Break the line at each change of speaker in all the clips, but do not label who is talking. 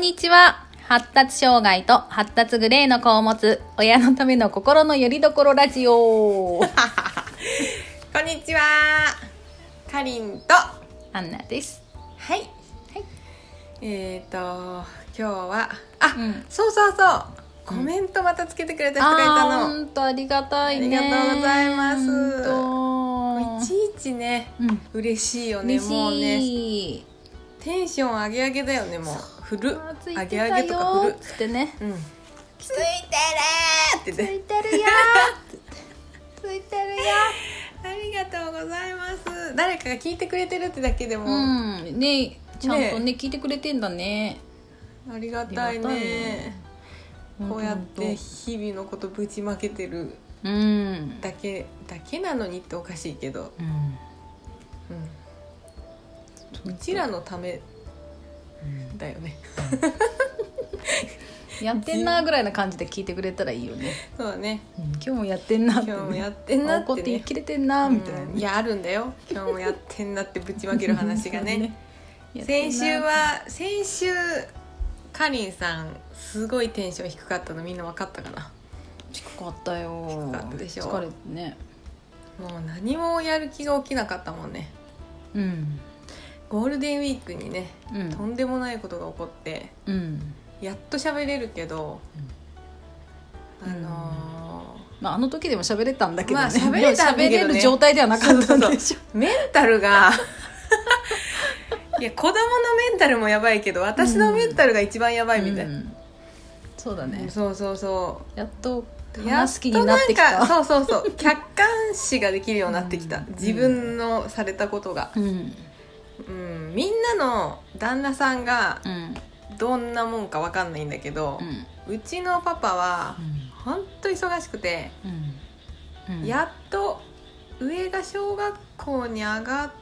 んにちは。発達障害と発達グレーの子を持つ親のための心の拠り所ラジオ。
こんにちは。かりんと。
アンナです。
はい。
はい。
えっ、ー、と、今日は、あ、
うん
そうそうそう。コメントまたつけてくれた人がいたの。
ほんとありがたいね。
ありがとうございますいちいちね、
うん。
嬉しいよね。
嬉
もうね。テンション上げ上げだよね。もう、振る
つ。い
上
てた
げとか
よ
振る。
つってね。
うん。ついてるーって
つ
ね。
いてるよーついてるよ
ありがとうございます。誰かが聞いてくれてるってだけでも、
うん。ねちゃんとね、聞いてくれてんだね。
ありがたい
ありがたい
ね
ね。
こうやって
と
日々のことぶちまけてる
うん。
だけだけなのにっておかしいけど、
うん。
うん、うちらのためだよね。
やってんなぐらいな感じで聞いてくれたらいいよね。
そうだね。
うん。今日もやってんなって、ね。
今日もやってんなってね。
怒って生きれてんなみたいな、
うん。いやあるんだよ。今日もやってんなってぶちまける話がね。
やってんな
先週は先週かりんさんすごいテンション低かったのみんな分かったかな？
低かったよ。
低かったでしょ。
疲れてね。
もう何もやる気が起きなかったもんね。
うん
ゴールデンウィークにね
うん。
とんでもないことが起こって
うん。
やっと喋れるけど、
うん。
あの
まああの時でも喋れたんだけどね、
まあ喋れたんだけどね。
喋れる状態ではなかったんでしょ。
ーメンタルが いや子供のメンタルもやばいけど私のメンタルが一番やばいみたい。な、
うん。そうだね、
そうそうそ
やっと
う
話す気になってきた。
そうそうそう。客観視ができるようになってきた、
うん
自分のされたことが、
うん
うん、みんなの旦那さんが
うん。
どんなもんかわかんないんだけど
う、ん。
うちのパパはほん。と忙しくて、
うん。うん。
やっと上が小学校に上がっ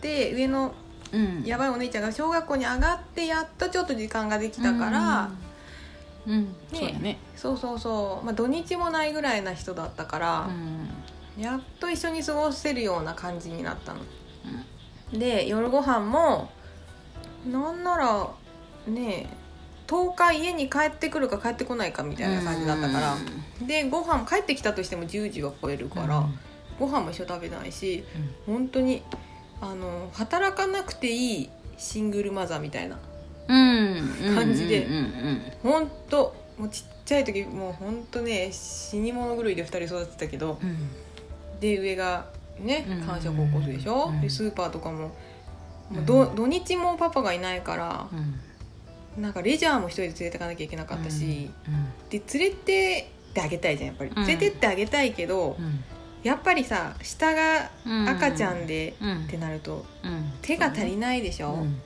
て上の
うん。
やばいお姉ちゃんが小学校に上がってやっとちょっと時間ができたから、
うん、うん。
ね
そうだね。
そうそうそう、まあ、土日もないぐらいな人だったから
う、ん。
やっと一緒に過ごせるような感じになったの。で夜ご飯もなんならね10日家に帰ってくるか帰ってこないかみたいな感じだったから、でご飯帰ってきたとしても10時は超えるから、
うん。
ご飯も一緒食べないし本当にあの働かなくていいシングルマザーみたいな
うん。
感じで
うんうん
本当もうちっちゃい時もう本当ね死に物狂いで2人育ててたけど
うん。
で上がね
うん
感触を起こすでしょ、
うん。
でスーパーとかももど
ん
土日もパパがいないから
うん。
なんかレジャーも一人で連れてかなきゃいけなかったし、で連れてってあげたいじゃんやっぱり、
うん。
連れてってあげたいけど、
うん。
やっぱりさ下が
うん
赤ちゃんで
うん。
ってなると
うん。
手が足りないでしょ、
うん。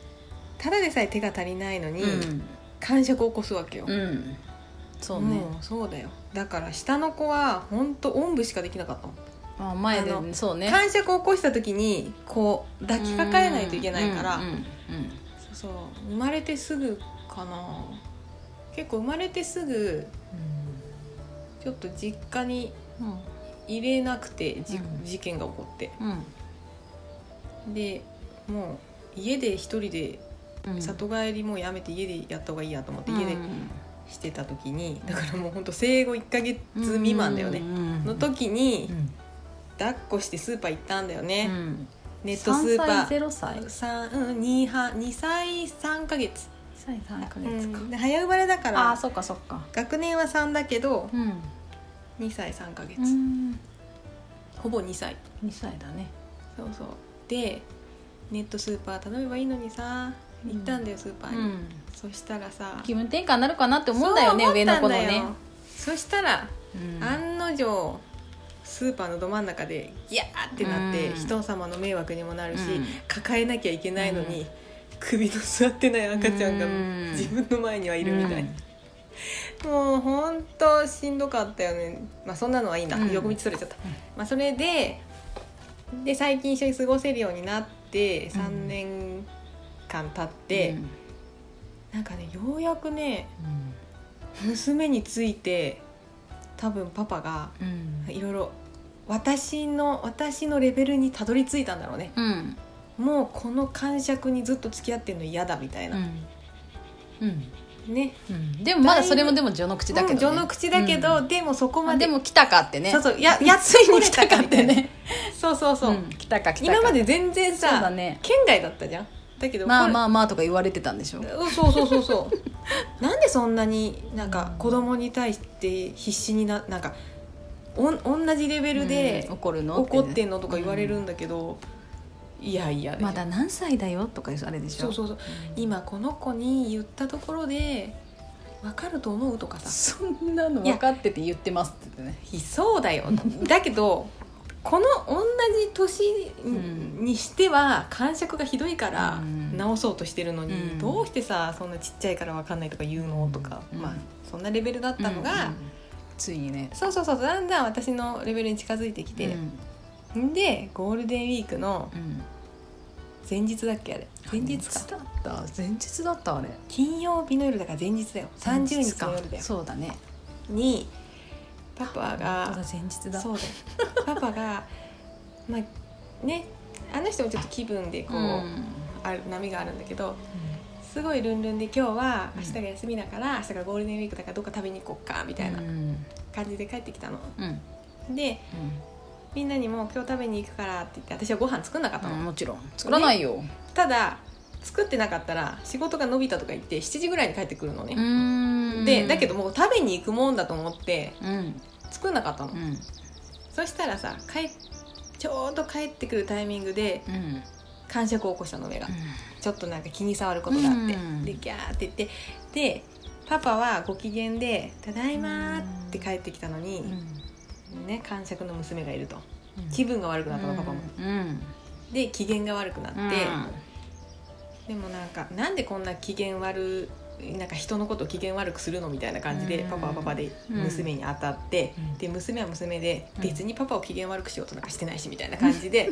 ただでさえ手が足りないのに、
うん。
感触を起こすわけよ、
うん。そうね。
そうだよ。だから下の子は本当おんぶしかできなかった
あ前で
あの
そうね。
感触を起こした時にこう抱きかかえないといけないから、
うんうん
そうそう。生まれてすぐかな。結構生まれてすぐちょっと実家に
うん。
入れなくてじ、
うん。
事件が起こって。
うん。
でもう家で一人で
うん。
里帰りもうやめて家でやった方がいいやと思って
うん。
家でしてた時にだからもうほんと生後1ヶ月未満だよね。
うん。
の時に
うん
抱っこしてスーパー行ったんだよね、
うん。
ネットスーパ
3歳
ー
0歳。
三うん2は2歳3ヶ月。
2歳3ヶ
う
月か。
ん。で早生まれだか
ああ
ら
そっかそっか。
学年は3だけど
うん。
2歳3ヶ月、
うん。
ほぼ2歳。
2歳だね。
そうそう。でネットスーパー頼めばいいのにさ行ったんだよスーパーに、
うん。
そしたらさ。
気分転換になるかなって思うんだよね上の子のね。
そしたら、
うん。
案の定スーパーのど真ん中でギャーってなって、
うん。
人様の迷惑にもなるし、
うん。
抱えなきゃいけないのに、首の座ってない赤ちゃんが
うん。
自分の前にはいるみたい。な、もうほんとしんどかったよね。まあそんなのはいいな、
うん。
横道それちゃった、まあ、それでで最近一緒に過ごせるようになって3年間経って、なんかねようやくね娘について多分パパが
うん。
いろいろ私の私のレベルにたどり着いたんだろうね。
うん。
もうこの感触にずっと付き合ってんの嫌だみたいな、
うん。うん。
ね。
うん、でもまだそれもでも序の口だけど、ね、
うん序の口だけど、
うん。
でもそこま
まあ
で
でも来たかってね。
そうそうややっ
ついに来たかってね。
そうそうそう、
ん。来たか来たか。
今まで全然さ、
そうだね。
県外だったじゃん。だけど
まあま
あ
あまあとか言われてたんでしょ
そうそうそうそう。なんでそんなになんか子供に対して必死にななんかおん同じレベルで
うん怒るの？
怒ってんのとか言われる
うん
だけど、いやいや
まだ何歳だよ？とかあれでしょ？
そうそうそう。今この子に言ったところで分かると思うとかさ。
そんなの分かってて言ってますって言ってね。
いそうだよ。だけどこの同じ年
ん。
にしては感触がひどいから
うん。
直そうとしてるのに、
うん。
どうしてさそんなちっちゃいから分かんないとか言うの？とか、
うん。
まあそんなレベルだったのが、
うんついにね。
そうそうそうだんだん私のレベルに近づいてきて。
う、ん。
でゴールデンウィークの
うん。
前日だっけあれ。前日か。
だった。前日だったあれ。
金曜日の夜だから前日だよ。30日の夜だよ。
そうだね。
にパパ
本当
が
だ前日だ。
そうだよ。パパがまあねあの人もちょっと気分でこう、
うん。
ある波があるんだけどすごいルンルンで今日は明日が休みだから、明日がゴールデンウィークだからどっか食べに行こっかみたいな
うん。
感じで帰ってきたの。
うん。
でみんなにも今日食べに行くからって言って私はご飯作んなかったの、
うんもちろん。作らないよ。
ただ作ってなかったら仕事が伸びたとか言って7時ぐらいに帰ってくるのね、
ん。
でだけどもう食べに行くもんだと思って
うん。
作んなかったの、
うん。
そしたらさ帰ちょうど帰ってくるタイミングで
うん。
感触を起こしたの目が、ちょっとなんか気に障ることがあって、
うん。
でギャーって言ってでパパはご機嫌で「ただいま」って帰ってきたのに、ね感触の娘がいると。気分が悪くなったのパパも、
うん。
で機嫌が悪くなって、
うん。
でもなんかなんでこんな機嫌悪なんか人のことを機嫌悪くするのみたいな感じで、
うん。
パパはパパで娘に当たって、
うん。
で娘は娘で
うん。
別にパパを機嫌悪くしようとなんかしてないしみたいな感じで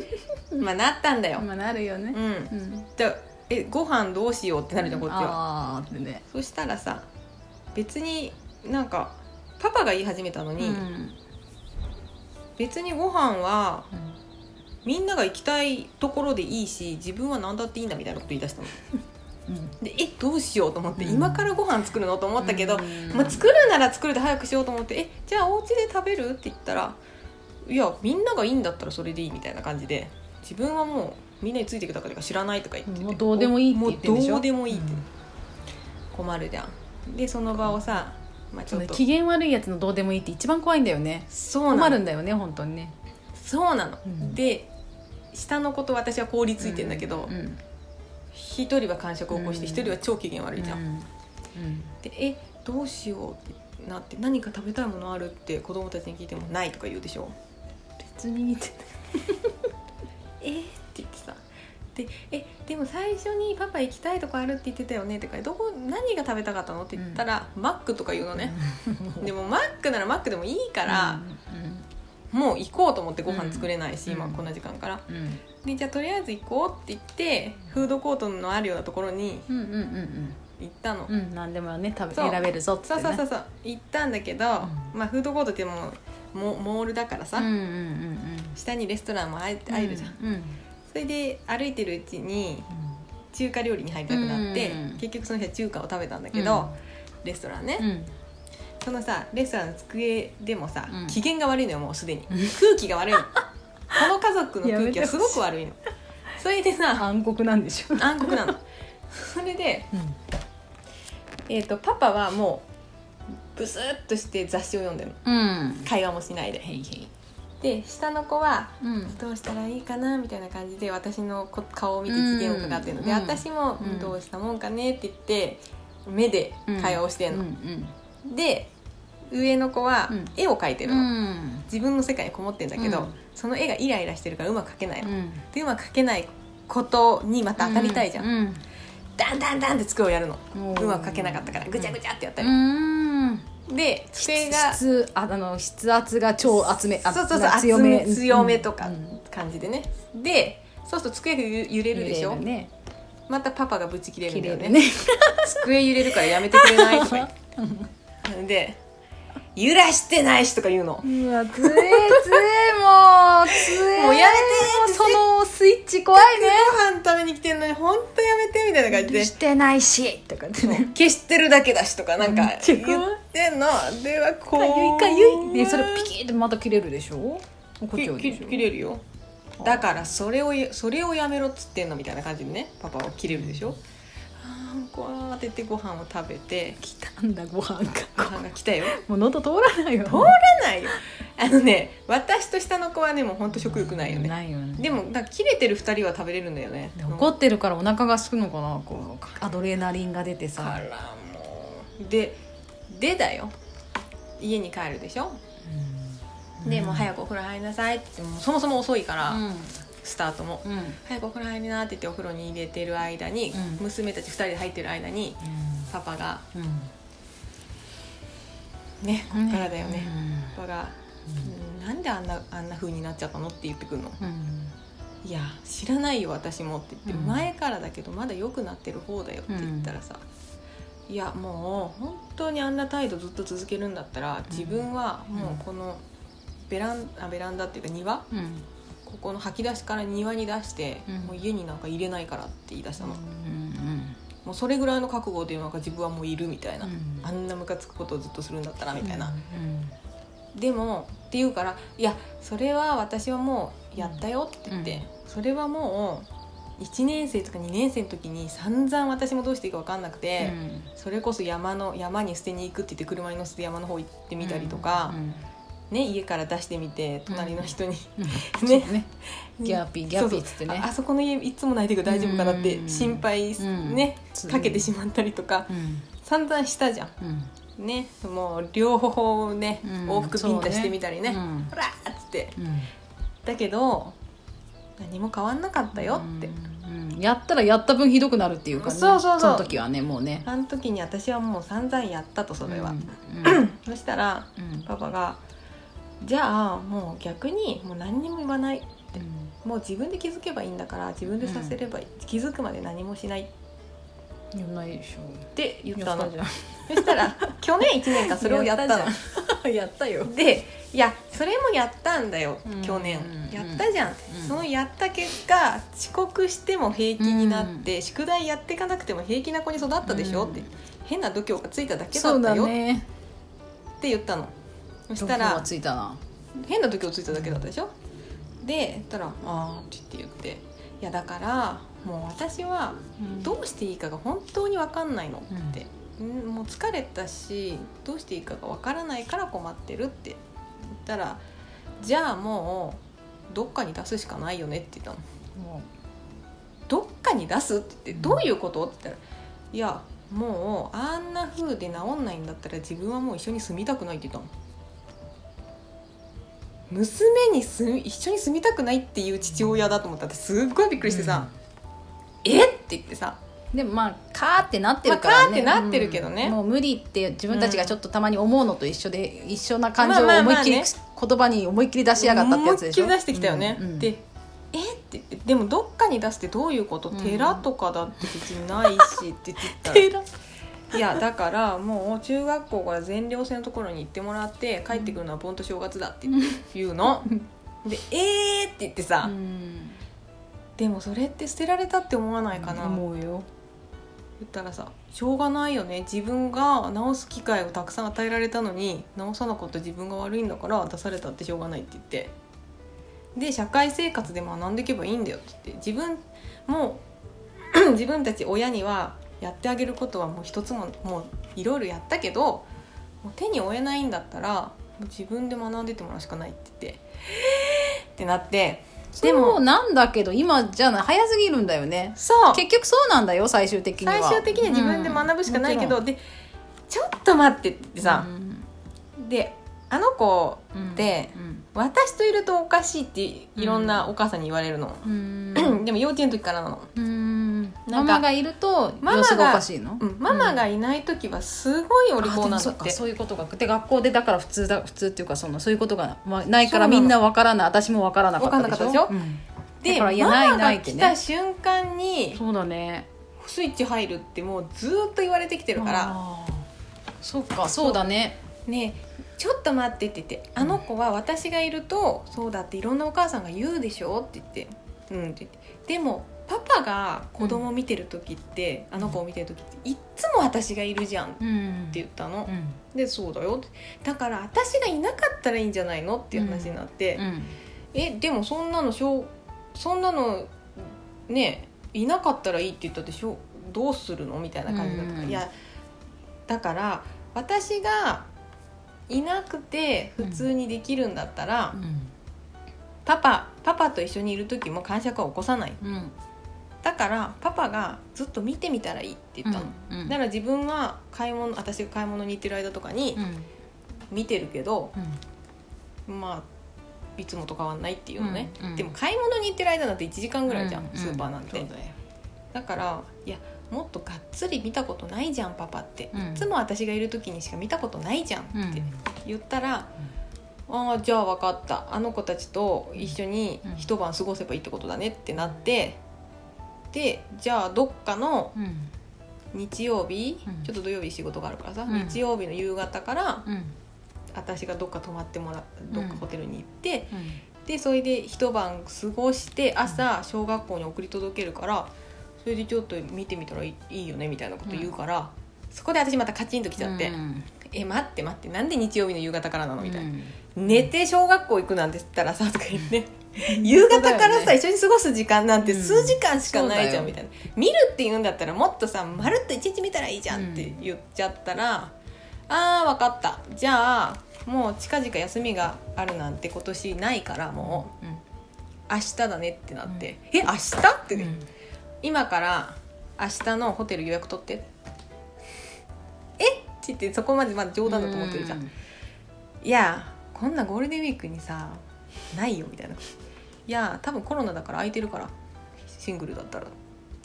まあなったんだよ、
まあなるよね。
うん。
うん。
じゃあえご飯どうしよう？ってなるじゃんこっちは、
ああってね。
そしたらさ別になんかパパが言い始めたのに、
うん。
別にご飯はみんなが行きたいところでいいし自分は何だっていいんだみたいなこと言い出したの。
うん。
でえどうしようと思って、
うん。
今からご飯作るの？と思ったけど、
うん。
まあ、作るなら作るで早くしようと思って「えじゃあお家で食べる?」って言ったら「いやみんながいいんだったらそれでいい」みたいな感じで自分はもうみんなについていくだけだから知らないとか言ってて。
もうどうでもいいって言ってるでしょ？
もうどうでもいいって、
うん。
困るじゃん。でその場をさ、まあ、ちょっと。
機嫌悪いやつのどうでもいいって一番怖いんだよね。
そうなの。
困るんだよね本当にね。
そうなの、
うん。
で下の子と私は凍りついてんだけど
うん
一、人は感触を起こして
うん。
一人は超機嫌悪いじゃん、
うん。うん。
でえどうしようってなって何か食べたいものあるって子供たちに聞いてもないとか言うでしょ？
別にって
えーって言ってさでえでも最初に「パパ行きたいとこあるって言ってたよね」とか「どこ何が食べたかったの?」って言ったら、マックとか言うのね、でもマックならマックでもいいから、もう行こうと思ってご飯作れないし、
うん。
今こんな時間から。
うん。うん
でじゃあとりあえず行こうって言ってフードコートのあるようなところに
うんうんうん
行ったの、
うんうん何でもね食べ選べるぞってね。
そうそうそうそう。行ったんだけど、まあフードコートってもうモモールだからさ、
うんうんうん
下にレストランも入って入るじゃん、
うん。うん
それで歩いてるうちに中華料理に入りたくなって、
うん。
結局その日は中華を食べたんだけど、
うん。
レストランね、
うん。
そのさレストランの机でもさ、
うん。
機嫌が悪いのよもうすでに。
うん
空気が悪いの。この家族の空気はすごく悪いの。それでさ
暗黒なんでしょ。
暗黒なの。それで、
うん。
えー、とパパはもうブスッとして雑誌を読んでるの。
うん。
会話もしないで。
へいへい
で下の子は
うん。
どうしたらいいかなみたいな感じで私のこ顔を見て機嫌を伺ってるの。で、
うん。
私も、
うん。
どうしたもんかねって言って目で会話をしてんの、
うん
で上の子は
うん。
絵を描いて
う
るの、
ん。
自分の世界にこもってんだけど、
うん。
その絵がイライラしてるからうまく描けないの、
うん。
でうまく描けないことにまた当たりたいじゃん、
うん。
ダンダンダンって机をやるの。
う
まく描けなかったからぐちゃぐちゃってやったり、
うん
で机が
質ああの筆圧が超厚めあ
そうそうそう
強め。
強めとか
うん
感じでね。でそうすると机がゆ揺れるでしょ？
ね。
またパパがブチ切れる
綺
んだよね。
ね。
机揺れるからやめてくれない？と かで揺らしてないしとか言うの。
うわつえつえもうつえ
もうやめて
そのスイッチ怖いね。
ご飯食べに来てんのに本当やめてみたいな感じで。
してないしとかってね。
消してるだけだしとかなんか言ってんの。ではこう
かゆい。かゆいでそれピキってまた切れるでしょ？こっちはで
き
しょ？
切れるよ。だからそれをやそれをやめろっつってんのみたいな感じでねパパは切れるでしょ？ててご飯を食べて
来たんだご飯が
ご飯が来たよ。
もう喉通らないよ。
通らないよ。あのね私と下の子はねもうほんと食欲ないよね。
ないよね。
でもなんか切れてる2人は食べれるんだよね。
怒ってるからお腹がすくのかなこうアドレナリンが出てさ。
からもう。ででだよ。家に帰るでしょ？でもう早くお風呂入りなさいってもうそもそも遅いから、
うん
スタートも
うん。
早くお風呂入りなって言ってお風呂に入れてる間に、
うん。
娘たち2人で入ってる間にパパが
うん。
ねこっからだよね、
うん。
パパが、うん。なんであんなあんな風になっちゃったの?」って言ってくるの？
うん「
いや知らないよ私も」って言って、
うん。
前からだけどまだ良くなってる方だよ」って言ったらさ、いやもう本当にあんな態度ずっと続けるんだったら自分はもうこのベランあベランダっていうか庭
うん
ここの吐き出しから庭に出して、
うん。
もう家になんか入れないからって言い出したの、
うん
もうそれぐらいの覚悟でなんか自分はもういるみたいな、
うん。
あんなムカつくことをずっとするんだったらみたいな、
うん
でもって言うから「いやそれは私はもうやったよ」って言って、
うん。
それはもう1年生とか2年生の時に散々私もどうしていいか分かんなくて、それこそ山の山に捨てに行くって言って車に乗せて山の方行ってみたりとか、ね、家から出してみて隣の人に、
ね。
ね
ね。ギャーピーギャーピーっつってね。
ああそこの家いつも泣いてるけど大丈夫かなって
うん。
心配、
うん
ね
うん。
かけてしまったりとか
うん。
散々したじゃん。
うん。
ねもう両方ね、
うん。
往復ビンタしてみたりね。
うん。
ほらーっつって。
うん。
だけど何も変わんなかったよって、
うん。うん。やったらやった分ひどくなるっていうかね。
そうそうそう。
の時はねもうね。
あの時に私はもう散々やったとそれは、
うん。
そしたら
うん。
パパが「じゃあもう逆にもう何にも言わないもう自分で気づけばいいんだから自分でさせればいい、気づくまで何もしない」っ
言わないでしょ。
て言ったのそしたら 去年1年間それをやったの
やったよ。
でいやそれもやったんだよ、
うん。
去年、
うん。
やったじゃん。って、
うん。
そのやった結果遅刻しても平気になって、宿題やっていかなくても平気な子に育ったでしょ、
うん。
って変な度胸がついただけだったよ。っ
ね。
て言ったのそしたら
ついたな。
変な度胸ついただけだったでしょ？で言ったら「ああ」って言って「いやだからもう私はどうしていいかが本当に分かんないの」って、ん。もう疲れたしどうしていいかが分からないから困ってるって。言ったら「じゃあもうどっかに出すしかないよね」って言ったの。
も
どっかに出すって言って「どういうこと?」って言ったら「いやもうあんな風で治んないんだったら自分はもう一緒に住みたくない」って言ったの。娘に住み一緒に住みたくないっていう父親だと思った。らすっごいびっくりしてさ「え？っ?」て言ってさ。
うでもまあカーってなってるからね、
まあカーってなってるけどね。
うん。もう無理って自分たちがちょっとたまに思うのと一緒で、一緒な感情を
まあまあまあ
思いっきり、
ね
言葉に思いっきり出しやがったってやつでしょ。
思いっきり出してきたよね、
うん。うん
で「え？っ?」て言って「でもどっかに出すってどういうこと、
うん。
寺とかだって別にないし」って言った。らいやだからもう中学校から全寮制のところに行ってもらって帰ってくるのは盆と正月だって言うの。で「えー!」って言ってさ、
うん
でもそれって捨てられたって思わないかな、言
思うよ。
ったらさ「しょうがないよね。自分が直す機会をたくさん与えられたのに直さなかった自分が悪いんだから出されたってしょうがない」って言って。で社会生活で学んでいけばいいんだよって言って。自分もう 自分たち親にはやってあげることはもう一つももういろいろやったけどもう手に負えないんだったらもう自分で学んでってもらうしかないって言って ってなってで
でも
も
なんだけど今じゃない早すぎるんだよね。
そう。
結局そうなんだよ最終的には。
最終的には自分で学ぶしかないけど、
うん。
でちょっと待ってってさ、
うん。
であの子
うん。
で
うん
私といるとおかしいっていろんなお母さんに言われるの、
うん。
でも幼稚園の時からなの、
うん。ママがいると
ママが
様子がおかしいの？
うん、ママがいない時はすごいお利口なんだ
そっ
て
そういうことが。で学校でだから普通だ普通っていうかそのそういうことが、まあ、ないからみんなわからない。私もわからなかったでしょ？
でしょ？ママが来た
ね
瞬間に
そうだね。
スイッチ入るってもうずーっと言われてきてるから。
そっかそうだね。
ねちょっと待って」って言って「あの子は私がいるとそうだっていろんなお母さんが言うでしょ」って言って「うん」って言って。でもパパが子供見てる時って、あの子を見てる時っていっつも私がいるじゃんって
うん。
言ったの、
うん。
でそうだよって。だから私がいなかったらいいんじゃないのっていう話になって、
うん。
えでもそんなのしょうそんなのねいなかったらいいって言ったってしょうどうするのみたいな感じだった。から、
うん。
いやだから私がいなくて普通にできるんだったら、パパパパと一緒にいる時も感触は起こさない。
うん。
だからパパがずっと見てみたらいいって言ったの、
うん
だから自分は買い物私が買い物に行ってる間とかに
うん。
見てるけど、
うん。
まあいつもと変わんないっていうのね、
うんうん。
でも買い物に行ってる間なんて1時間ぐらいじゃん、
うん
スーパーなんて、
だよ。
だからいやもっとがっつり見たことないじゃんパパって、
うん。
いつも私がいる時にしか見たことないじゃん
うん。
って言ったら、ああじゃあ分かった。あの子たちと一緒に
うん。
一晩過ごせばいいってことだねってなってでじゃあどっかの
うん。
日曜日、
うん。
ちょっと土曜日仕事があるからさ、
うん。
日曜日の夕方から
うん。
私がどっか泊まってもらどっか
うん
ホテルに行って、
うん。
でそれで一晩過ごして朝小学校に送り届けるからそれでちょっと見てみたらいいよねみたいなこと言うから、そこで私またカチンときちゃって「
うん。
え待って待ってなんで日曜日の夕方からなの?」みたいな、
うん。
寝て小学校行くなんて言ったらさ」とか言って。夕方からさ、一緒に過ごす時間なんて数時間しかないじゃん、
うん
みたいな。見るって言うんだったらもっとさまるっと一日見たらいいじゃんって言っちゃったら、あー分かった。じゃあもう近々休みがあるなんて今年ないからもう。明日だねってなって「え明日?」ってね、今から明日のホテル予約取って。え？っって言ってそこまでまだ冗談だと思ってるじゃん、いやこんなゴールデンウィークにさないよみたいな。いや多分コロナだから空いてるからシングルだったら。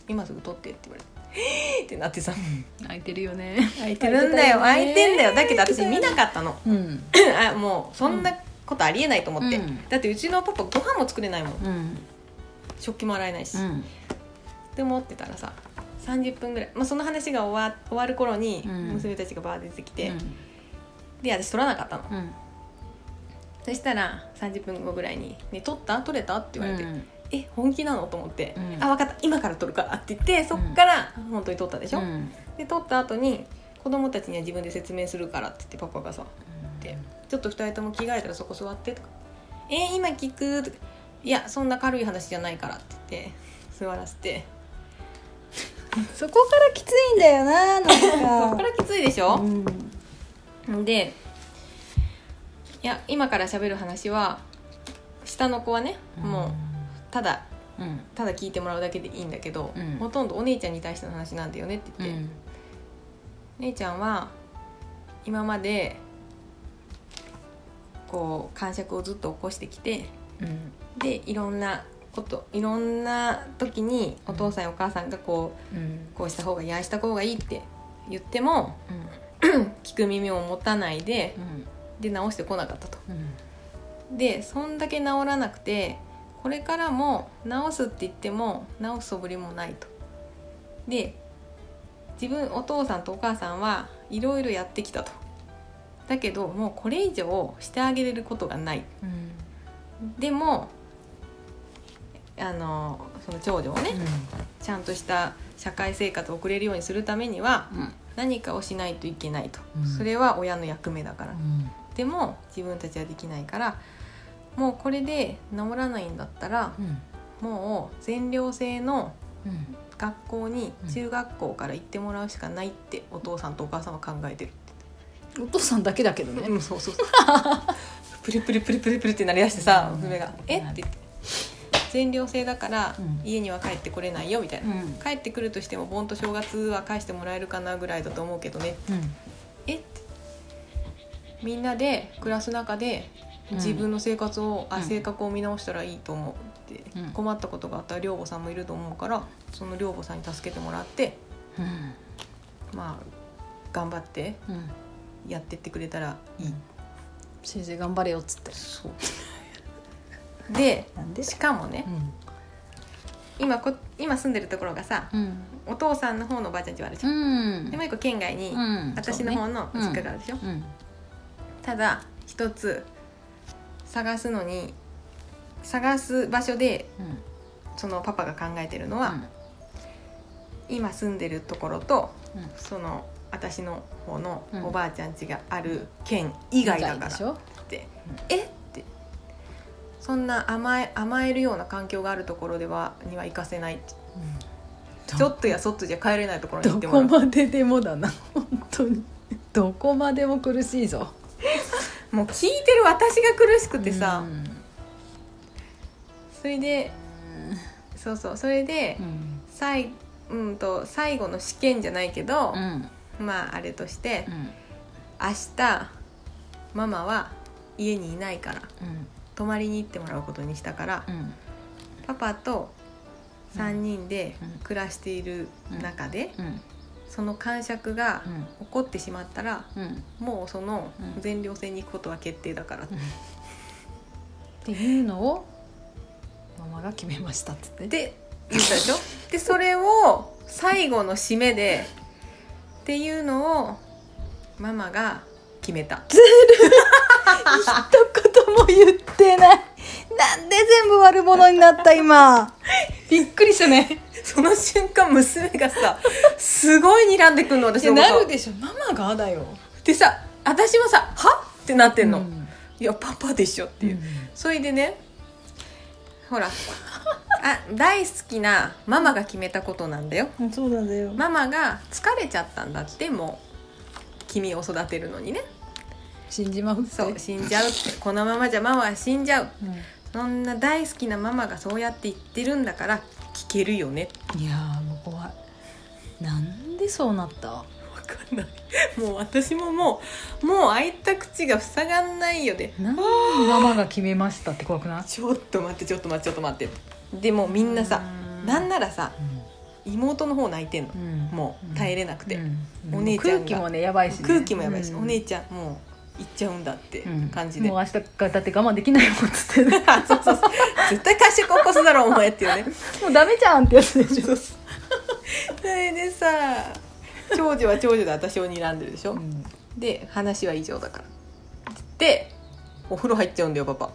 今すぐ取ってって言われて。え？ーってなってさ。
空いてるよね。
空いてるんだよ。空
空いて
んだよ。だけど私見なかったの。
うん。
あもうそんなことありえないと思って、
うん。
だってうちのパパご飯も作れないもん。
うん。
食器も洗えないし、
うん
って思ってたらさ30分ぐらい、まあ、その話が終わ終わる頃に
うん。
娘たちがバー出てきて、
うん。
で私取らなかったの。
うん。
そしたら30分後ぐらいに「ね取った？取れた?」って言われて「
うん。
え本気なの?」と思って「
うん。
あ分かった。今から取るから」って言ってそっから本当に取ったでしょ、
うん。
で取った後に子供たちには自分で説明するからって言ってパパがさでちょっと2人とも着替えたらそこ座ってとか「えー今聞く?」とか「いやそんな軽い話じゃないから」って言って座らせて
そこからきついんだよななんか。
そっからきついでしょ、
うん。
でいや今から喋る話は下の子はね、もうただ
うん。
ただ聞いてもらうだけでいいんだけど、
うん。
ほとんどお姉ちゃんに対しての話なんだよねって
う
言って、
ん。
姉ちゃんは今までこう感触をずっと起こしてきて
うん。
でいろんなこといろんな時にお父さんやお母さんがこう
うん
こうした方がいいああした方がいいって言っても 聞く耳を持たないで
うん
で直してこなかったと。
うん
でそんだけ治らなくてこれからも治すって言っても治すそぶりもないと。で自分お父さんとお母さんはいろいろやってきたと。だけどもうこれ以上してあげれることがない。
うん
でもあのその長女をねちゃんとした社会生活を送れるようにするためには
うん。
何かをしないといけないと、
うん。
それは親の役目だから、
うん。
でも自分たちはできないからもうこれで治らないんだったら
うん。
もう全寮制の
うん。
学校に
うん
中学校から行ってもらうしかないってお父さんとお母さんは考えてる
お父さんだけだけどね。
うんそうそうそう。プリプリプリプリプリってなりだしてさ娘が「え？っ?」て言って「全寮制だから
うん。
家には帰ってこれないよ」みたいな。
うん「
帰ってくるとしても盆と正月は返してもらえるかなぐらいだと思うけどね」
うん。
え？みんなで暮らす中で自分の生活を、あ
うん
性格を見直したらいいと思うって、
うん。
困ったことがあったら寮母さんもいると思うからその寮母さんに助けてもらって
うん。
まあ頑張って
うん。
やってってくれたらいい、
先生頑張れよっつって。
そうでしかもね今こ今住んでるところがさ
うん。
お父さんの方のおばあちゃん家はあるでしょ、
うん。
でもう一個県外に
うん。
私の方の実家があるでしょ、
うん。
ただ一つ探すのに探す場所で
うん。
そのパパが考えてるのは、
うん。
今住んでるところと
うん。
その私の方の
うん。
おばあちゃん家がある県以外だからって、えってそんな甘え甘えるような環境があるところではには行かせない。ってちょっとやそっとじゃ帰れないところに行
ど
ってもらう。
こまででもだな本当に。どこまでも苦しいぞ。
もう聞いてる私が苦しくてさ、
うん。
それでそうそう。それで
うん。
最,、うん、と最後の試験じゃないけど
う、ん。
まああれとして
うん。
明日ママは家にいないから。
うん
泊まりに行ってもらうことにしたから、
うん。
パパと3人で
うん。
暮らしている中で、
うん。
その感触が
うん。
起こってしまったら
うん。
もうその
うん。
全寮制に行くことは決定だから、
っていうのをママが決めましたっつって。
で言ったでしょ？でそれを最後の締めでっていうのをママが決めた。
一 言も言ってない。なんで全部悪者になった今。びっくりしたね。
その瞬間娘がさすごい睨んでくんの私のこと。
でしょ。ママがだよ。
でさ私もさ「はってなってんの、
うん。
いやパパでしょっていう、
うん。
それでねほらあ大好きなママが決めたことなんだよ。
そうなんだよ。
ママが疲れちゃったんだってもう君を育てるのにね
信じまうって。
そう死んじゃうって。このままじゃママは死んじゃう。
うん。
そんな大好きなママがそうやって言ってるんだから聞けるよね。
いやーもう怖い。なんでそうなった？
わかんない。もう私ももうもう開いた口が塞がんないよで
なんでママが決めましたって怖くない？
ちょっと待ってちょっと待ってちょっと待って。でもうみんなさ
うん。
なんならさ妹の方泣いてんの。
うん。
もう耐えれなくて。
うん。
お姉ちゃんが。
空気もねやばいしね。
空気もやばいし、
うん。
お姉ちゃんもう行っちゃうんだって
うん。
感じで、
もう明日からだって我慢できないもんっつってね。
そうそうそう。絶対会社起こすだろお前っていうね。
もうダメじゃんってやつでしょ。
それでさ長女は長女で私を睨んでるでしょ、
うん。
で話は以上だから。でお風呂入っちゃうんだよパパ。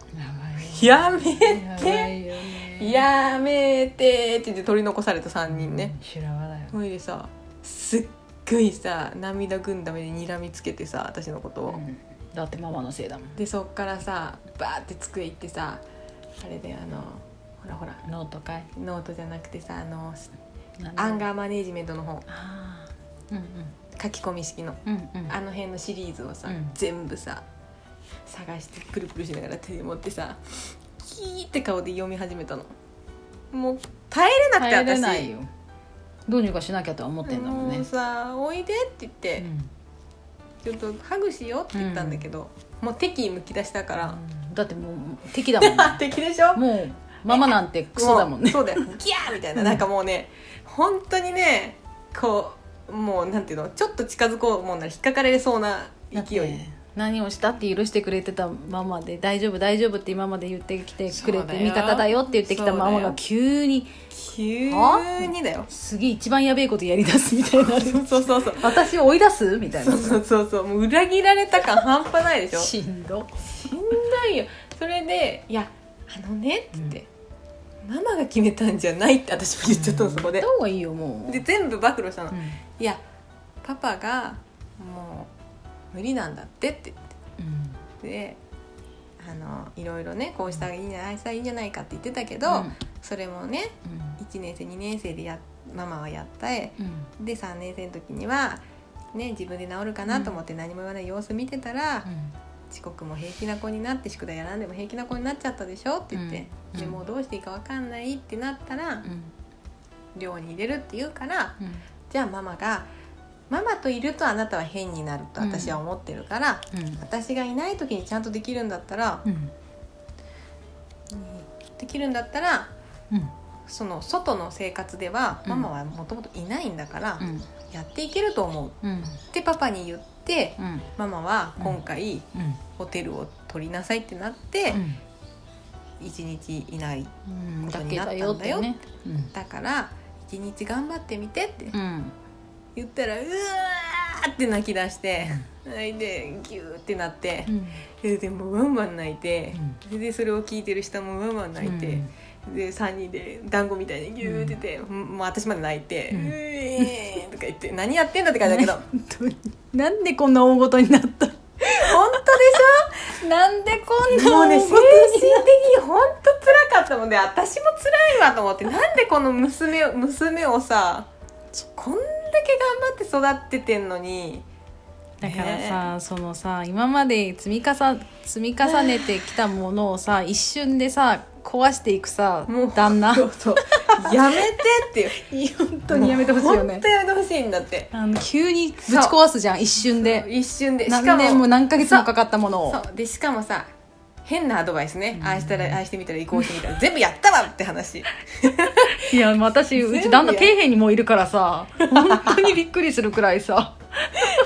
や
めて。やめてって言って取り残された3人ね、
修羅場だよ。
それでさすっごいさ涙ぐんだ目で睨みつけてさ私のことを、
うんだってママのせいだもん。
でそっからさバーって机行ってさあれであのほらほら
ノートかい。
ノートじゃなくてさあのアンガーマネージメントの本
あー。うん
書き込み式の。
うんうん。うん
あの辺のシリーズをさ、
うん。
全部さ探してプルプルしながら手で持ってさキーって顔で読み始めたの。もう耐えれなくて
耐えれ
私
ないよ。どうにかしなきゃとは思ってんだもんね。
もうさ「おいで」って言って、ちょっとハグしようって言ったんだけど、もう敵意むき出したから、
うん。だってもう敵だもんね。
敵でしょ？
もうママなんてクソだもんね。
うそうだよ。ギャーみたいな。なんかもうね本当にねこうもうなんていうの？ちょっと近づこうもんなら引っかかれそうな勢い
何をしたって許してくれてたママで大丈夫大丈夫って今まで言ってきてくれて味方だよって言ってきたママが急に
急にだよ。
すげえ一番やべえことやりだすみたいになる。
そうそうそう
私を追い出すみたいな。
そうそうそうもう裏切られた感半端ないでしょ。し
しんど。
んどいよ。それで「いやあのね」っつって、ママが決めたんじゃない」って私も言っちゃったのそこで。
やった方がいいよもう。
で全部暴露したの、
うん。
いやパパがもう無理なんだってって
うん
言って。あのいろいろねこうしたらいいんじゃないしたらいいんじゃないかって言ってたけど、
うん。
それもね1年生2年生でやママはやったえ
うん。
で3年生の時には、ね、自分で治るかなと思って何も言わない様子見てたら、遅刻も平気な子になって宿題やらんでも平気な子になっちゃったでしょって言って、
うん。
でもうどうしていいか分かんないってなったら、
うん。
寮に入れるって言うから
うん。
じゃあママがママといるとあなたは変になると私は思ってるから、
うん。
私がいない時にちゃんとできるんだったら、
うん。
できるんだったら
うん。
その外の生活では
うん。
ママはもともといないんだから、
うん。
やっていけると思う。
うん。
ってパパに言って
うん。
ママは今回
うん。
ホテルを取りなさいってなって1日いない
うん
ことになったんだよ。
だね。うん。
だから1日頑張ってみてって。
うん
言ったら「うわーって泣き出して、泣いてギューってなって
う、ん。
ででもワンワン泣いて
う、
でそれを聞いてる下もワンワン泣いて、で3人で団子みたいにギューってて、もう私まで泣いて「う
うん
えー」とか言って「何やってんだ」って感じだけど
なんでこんな大ごとになった？
本当で
なんでこん
しょもうね精神的
とに
に本当辛かったもんで私も辛いわと思ってなんでこの娘を娘をさこんだけ頑張って育ててんのに。
だからさ、そのさ今まで積み重積み重ねてきたものをさ一瞬でさ壊していくさ
もう
旦那。
そうそう。やめてっていう。
本当にやめてほしいよね。
本当やめてほしいんだって。
あの急にぶち壊すじゃん一瞬で。
一瞬で。
何
も
年も何ヶ月もかかったものを。
そう。でしかもさ変なアドバイスね、ああしたらああしてみたら移行してみたら全部やったわって話。
いや私うち旦那底辺にもいるからさ本当にびっくりするくらいさ。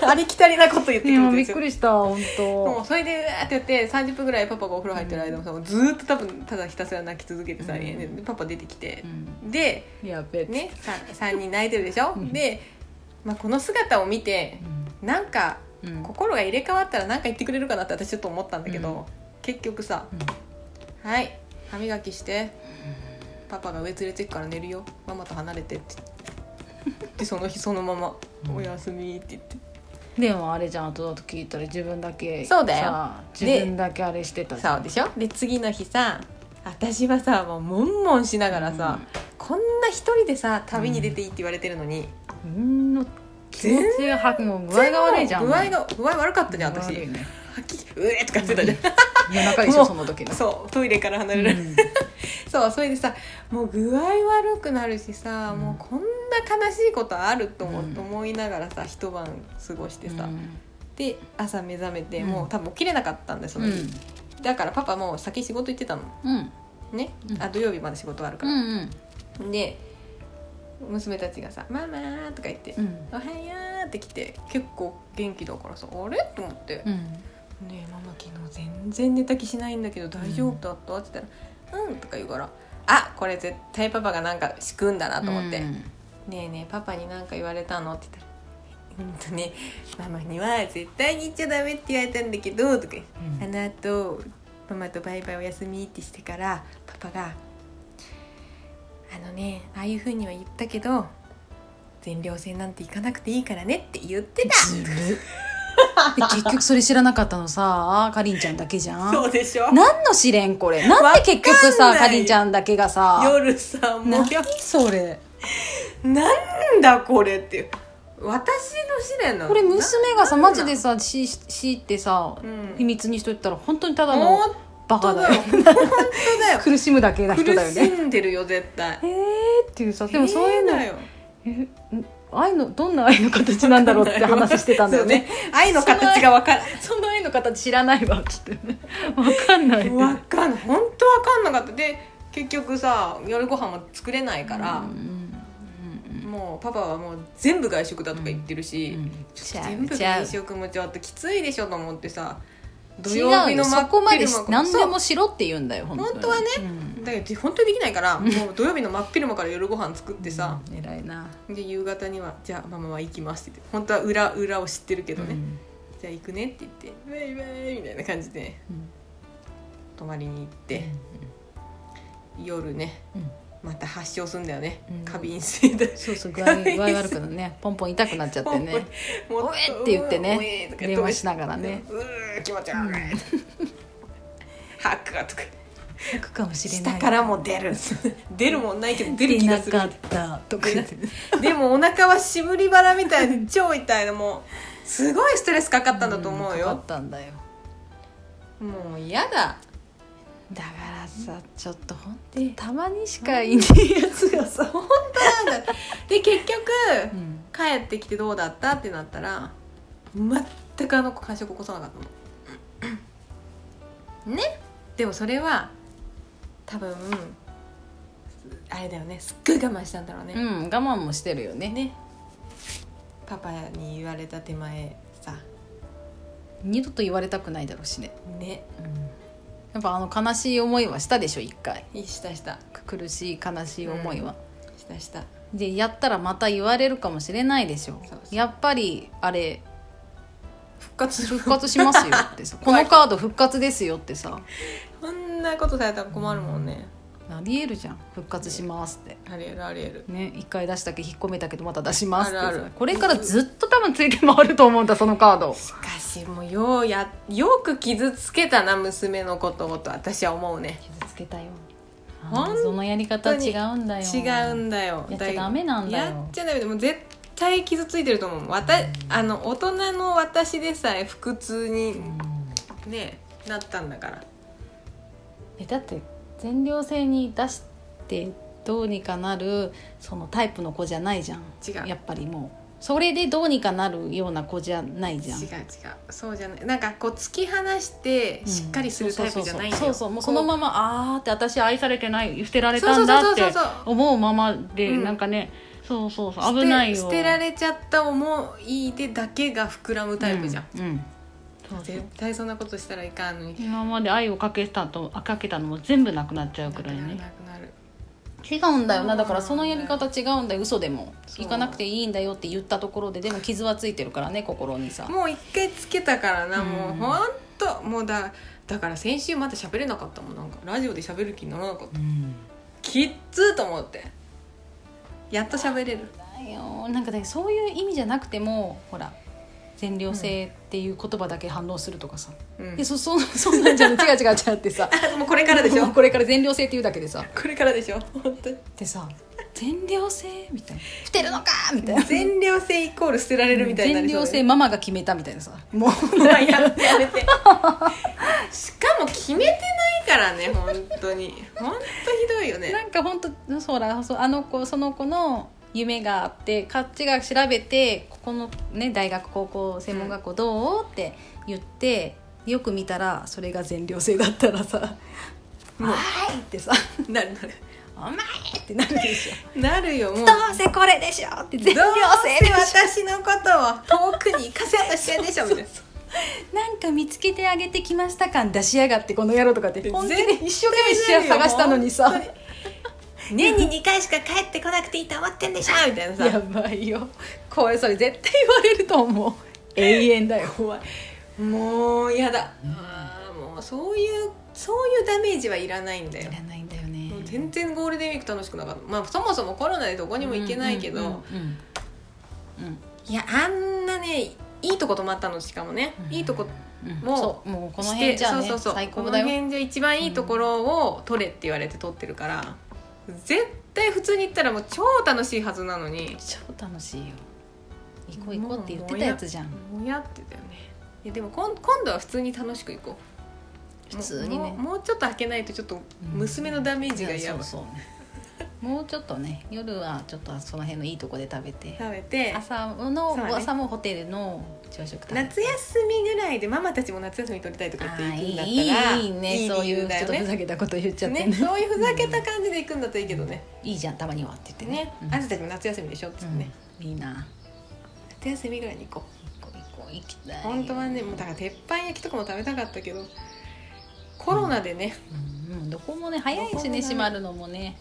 ありきたりなこと言ってくるんですよ。
びっくりした本
も
当
うそれでうわーってやって30分ぐらいパパがお風呂入ってる間もさ、もうずーっと多分ただひたすら泣き続けてさ、
うん。
でパパ出てきて。
う、ん。
で
やべえ
ね 3, 人泣いてるでしょ、
うん。
で、まあ、この姿を見てなんか
うん。
心が入れ替わったら何か言ってくれるかなって私ちょっと思ったんだけど、
うん
結局さ「はい歯磨きしてパパが上連れてくから寝るよ。ママと離れて」って。でその日そのまま「
うん。
おやすみ」って言って。
でもあれじゃん後々聞いたら自分だけ
そうだよ。
自分だけあれしてた
そうでしょ？で次の日さ私はさもうもんもんしながらさ、こんな一人でさ旅に出ていいって言われてるのに、
うん。の気持ちがはもう具合が悪いじゃん
具合が具合悪かったじゃん私。吐きうえとか言ってたじゃん
夜中でしょその時の。
そうトイレから離れる、
うん。
そうそれでさもう具合悪くなるしさ、
うん。
もうこんな悲しいことあると思,、
うん。
思いながらさ一晩過ごしてさ、
うん。
で朝目覚めて、
うん。
もう多分起きれなかったんだよその日、だからパパもう先仕事行ってたの。
うん。
ね、
うん。
あ土曜日まで仕事あるか
う
ら、
んうん。
で娘たちがさ「ママ」とか言って「
うん
おはよう」って来て結構元気だからさあれ？と思って「
うん
ねえママ昨日全然寝た気しないんだけど大丈夫だった?」って言ったら「うん」とか言うから「あこれ絶対パパがなんか仕組んだな」と思って「
うん。
ねえねえパパに何か言われたの?」って言ったら「うんとねママには絶対に言っちゃダメって言われたんだけど」とか
う。ん。
あの後ママとバイバイおやすみってしてからパパが「あのねああいうふうには言ったけど全寮制なんて行かなくていいからね」って言ってた
で結局それ知らなかったのさかりんちゃんだけじゃん。
そうでしょ。
何の試練これ？なんで結局
わかんない。
さかりんちゃんだけがさ
夜さもう。
何それ？
なんだこれっていう。私の試練なの？
これ娘がさマジで
さ
さししってさ、
うん。
秘密にしといたら本当にただの
本
バカだよ。
本当だよ。
苦しむだけな人だよ
苦し
ね
んでるよ絶対。
えーっていうさでもそういうの、
え
えん愛のどんな愛の形なんだろうって話してたんだよね。
そう愛の形が分からん
その愛の形知らないわっつってね。分かんない
わかんない。本当わかんなかった。で結局さ夜ご飯も作れないから、
うん
もうパパはもう全部外食だとか言ってるし、
ちゃ
全部外食もちょっときついでしょと思ってさ土
違
曜日の
そこまで何でもしろって言うんだよ本当に。
本当はね。
うん
だけど本当にできないから もう土曜日の真っ昼間から夜ご飯作ってさ、
偉いな。
で夕方には「じゃあママは行きます」って言って。本当は裏裏を知ってるけどね、
うん。
じゃあ行くねって言って「バイバイ」みたいな感じで。
うん。
泊まりに行って、夜ね。
うん。
また発症すんだよね、
うん。
過敏性で
そうそう具合具合悪くなね。ポンポン痛くなっちゃってね。
も
おえって言ってね。電話しながらね。
うー気持ち悪い、吐くとか
泣くかもしれない。
下からも出る。出るもんないけど出る気がする。
出なかった。とか言って
でもお腹は絞り腹みたいで超痛いの。もうすごいストレスかかったんだと思う
かか
よ
っ、たんだよ。
もう嫌だ。
だからさちょっと本当にたまにしかいないやつがさ、
本当なんだ。で結局、
うん。
帰ってきてどうだったってなったら全くあの子感触起こさなかったの。ね。でもそれは多分あれだよねすっごい我慢したんだろうね、
うん我慢もしてるよね。
ね。パパに言われた手前さ。
二度と言われたくないだろうしね、
ね。
やっぱあの悲しい思いはしたでしょ一回。
したした。
苦しい悲しい思いは、
したした。
でやったらまた言われるかもしれないでしょ。
そうそう。
やっぱりあれ
復活する。
復活しますよってさ。このカード復活ですよってさ
なことされたら困るもんね。
ありえるじゃん。復活しますって。
ありえるありえる。
ね一回出したけ引っ込めたけどまた出しますって。さ
あるある。
これからずっと多分ついて回ると思うんだそのカード。
しかしもうようやよく傷つけたな娘のことをと私は思うね。
傷つけたよ。そのやり方違うんだよ。
違うんだよ。
やっちゃダメなんだよ。
やっちゃダメでも絶対傷ついてると思うわたあの大人の私でさえ腹痛にねなったんだから
えだって全寮制に出してどうにかなるそのタイプの子じゃないじゃん。
違う。
やっぱりもう。それでどうにかなるような子じゃないじゃん。
違う違う。そうじゃない。なんかこう突き放してしっかりするタイプじゃないんだよ
そうそう。もうそのま
ま
まあーって私愛されてない捨てられたんだって思うままで、
うん。
なんかねそうそうそう。危ないよ。
捨てられちゃった思い出だけが膨らむタイプじゃん、
うん、うん
絶対そんなことしたらいかんのに。
今まで愛をかけたとかけたのも全部なくなっちゃうくらいね。違うんだよな。だからそのやり方違うんだよ。嘘でも。行かなくていいんだよって言ったところででも傷はついてるからね心にさ。
もう一回つけたからな、もう
うん
ほんと。もうだだから先週まだ喋れなかったもん。なんかラジオで喋る気にならなかった。
うん。
きっつーと思って。やっと喋れる。
だよ。なんかねそういう意味じゃなくてもほら全寮制っていう言葉だけ反応するとかさ、
うん。
でそ そそんなんじゃ違う違う違うってさ。
あもうこれからでしょ？
これから全寮制っていうだけでさ。
これからでしょ？本当に。
でさ全寮制みたいな。捨てるのか？みたいな。
全寮制イコール捨てられるみたいにな
全寮制ママが決めたみたいなさ。もう
まあやめて。やめてしかも決めてないからね本当に。本当ひどいよね。
なんか本当そうだそうあの子その子の夢があってこっちが調べてここのね大学高校専門学校どう、って言ってよく見たらそれが全寮制だったらさ「もうはい!」ってさ
なるなる「
お前!」ってなるでしょ。
なるよもう。
どうせこれでしょって全寮制で
私のことを遠くに行かせようとしてるでしょ。みたいな
なんか見つけてあげてきました感出しやがってこの野郎とかって本当に一生懸命探したのにさ
年に2回しか帰ってこなくていいと思ってんでしょみたいなさ。
やばいよ。これそれ絶対言われると思う。永遠だよ。
怖い。もうやだ、あーもうそういうそういうダメージはいらないんだよ。
いらないんだよね。
全然ゴールデンウィーク楽しくなかった。まあそもそもコロナでどこにも行けないけど、いやあんなねいいとこ泊まったのしかもね、いいとこ
うん。
もう
もうこの辺じゃあね
この辺じゃ一番いいところを取れって言われて取ってるから絶対普通に行ったらもう超楽しいはずなのに。
超楽しいよ。行こう行こうって言ってたやつじゃん。
もやってたよね。いやでも今今度は普通に楽しく行こう。
普通にね。
もうちょっと開けないとちょっと娘のダメージが
い。
嫌だ、
やそうそう。もうちょっとね夜はちょっとその辺のいいとこで食べて。
食べて。
朝の、
ね。
朝もホテルの朝食
夏休みぐらいでママたちも夏休み取りたいとかって行くんだったら
い。いね。
いい
そういうちょっとふざけたこと言っちゃってね。
ねそういうふざけた感じで行くんだったらいいけどね。
いいじゃんたまにはって言ってね。
ね、
うん。
あんたたちも夏休みでしょっつってね、
うん。いいな。
夏休みぐらいに行こ
行こう行こう行きたい。う
本当はねもうだから鉄板焼きとかも食べたかったけどコロナでね、
うんうんどこもね早いし
ね
ね閉まるのもね。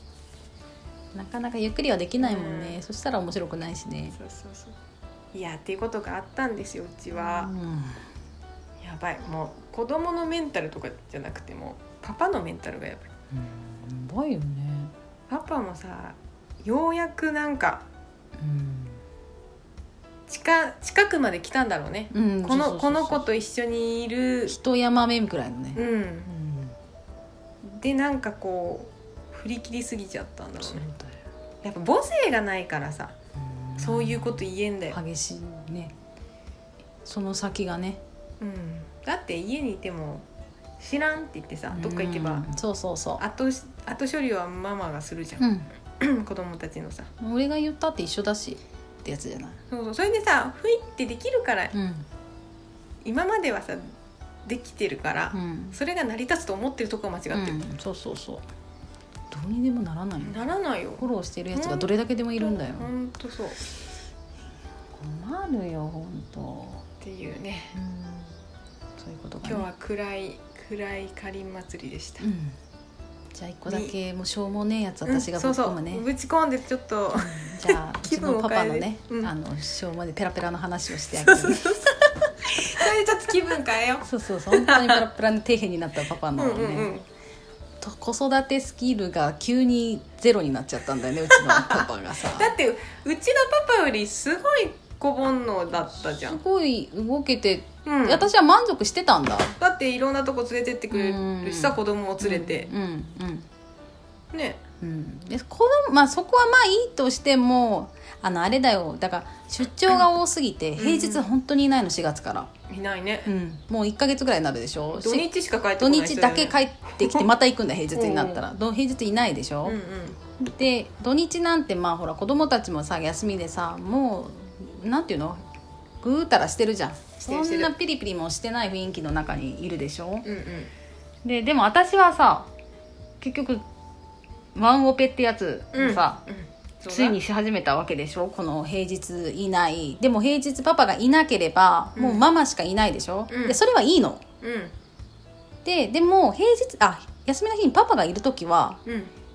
なかなかゆっくりはできないもんね、
うん。
そしたら面白くないしね。
そうそうそういやっていうことがあったんですようちは、
うん。
やばい。もう子供のメンタルとかじゃなくてもパパのメンタルがやばい。
うんやばいよね。
パパもさようやくなんか
うん。
近近くまで来たんだろうね、
うん
このこの子と一緒にいる。
一山目くらいのね。
う
うん。
んでなんかこう振り切りすぎちゃったんだろ
そうう
ねやっぱ母性がないからさ。
うん
そういうこと言えんだよ、
激しいね。その先がね。
うん、だって家にいても知らんって言ってさどっか行けば。
うんそうそう。そ
後し後処理はママがするじゃ、
うん。
子供たちのさ。
ん俺が言ったって一緒だしってやつじゃない。
そうそう。それでさふいってできるから
うん。
今まではさできてるから、
うん。
それが成り立つと思ってるとこが間違ってる、
うん。そうそうそうどうにでもならないよ。
ならないよ。
フォローしてるやつがどれだけでもいるんだよ。
ほんとそう。っ
困るよ本当。
ていうね。
うん。そういうことが、ね、
今日は暗い暗いかりん祭りでした、
うん。じゃあ一個だけもうしょうもねえやつ私がぶっ
そうそう。
込むね、
ぶち込んでちょっと
じゃあう
気
ちのパ
分を変える
パのね、
うん。
あのしょうもねペラペラの話をしてあげる。
それでちょっと気分変えよ
そうそうそう。本当にペラペラに底辺になったパパのね、
うんうんうん。
と子育てスキルが急にゼロになっちゃったんだよねうちのパパがさ。
だってうちのパパよりすごい小煩悩だったじゃ
す
ん、
ごい動けて、
うん、
私は満足してたんだ。
だっていろんなとこ連れてってくれるしさ
うん。
子供を連れて。
う、んうん
ね。
うん。で子供まあそこはまあいいとしてもあのあれだよ。だから出張が多すぎて平日本当にいないの4月から、
いないね、
うん、もう1か月ぐらいになるでしょ？
土日しか帰ってこ
土
ない
日だけ帰
っ
ってきてまた行くんだ平日になったら。ど平日いないでしょ、
うんうん。
で土日なんてまあほら子供たちもさ休みでさもうなんていうの？ぐうたらしてるじゃん。そんなピリピリもしてない雰囲気の中にいるでしょ？
うんうん。
ででも私はさ結局ワンオペってやつをさ、
うんそうだ
ついにし始めたわけでしょ？この平日いない。でも平日パパがいなければもうママしかいないでしょ、
うん。
でそれはいいの。
うん。
ででも平日あ休みの日にパパがいる時は
うん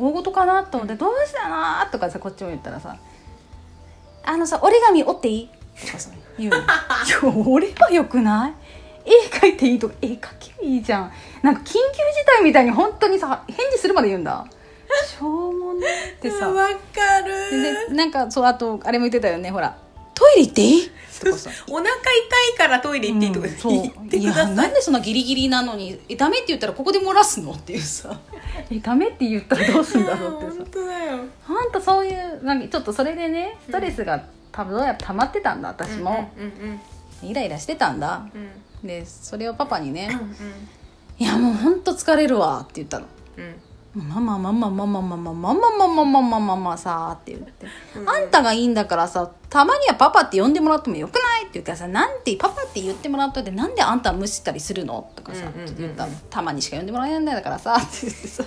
大事かなと思って「どうしたの?」とかさこっちも言ったらさ「あのさ折り紙折っていい?」とかさ言うの「いや俺はよくない絵描いていい?」とか「絵描けばいいじゃん」なんか緊急事態みたいに本当にさ返事するまで言うんだしょうもねってさ
わかる
でなんかそうあとあれも言ってたよねほら「トイレ行っていい?」とかさ
お腹痛いからトイレ行っていい？とか
うんそう。
言ってくださ
ないんでそんなギリギリなのにえダメ？って言ったらここで漏らすの？っていうさ。えダメって言ったらどうすんだろうって
本
さ
当だよ。
ほんとそういうなんかちょっとそれでねストレスが多分どうやら溜まってたんだ私も、
うんうん
イライラしてたんだ。
うん。うん
でそれをパパにね
うん「
いやもうほんと疲れるわ」って言ったの。
うん「
ママママママママママママママママさ」って言って
うん
あんたがいいんだからさたまにはパパって呼んでもらってもよくないって言うからさなんてパパって言ってもらっといてなんであんたは無視したりするのとかさ、
うんうんうんうん
ちょっと言ったのたまにしか呼んでもらえないんだからさって言ってさ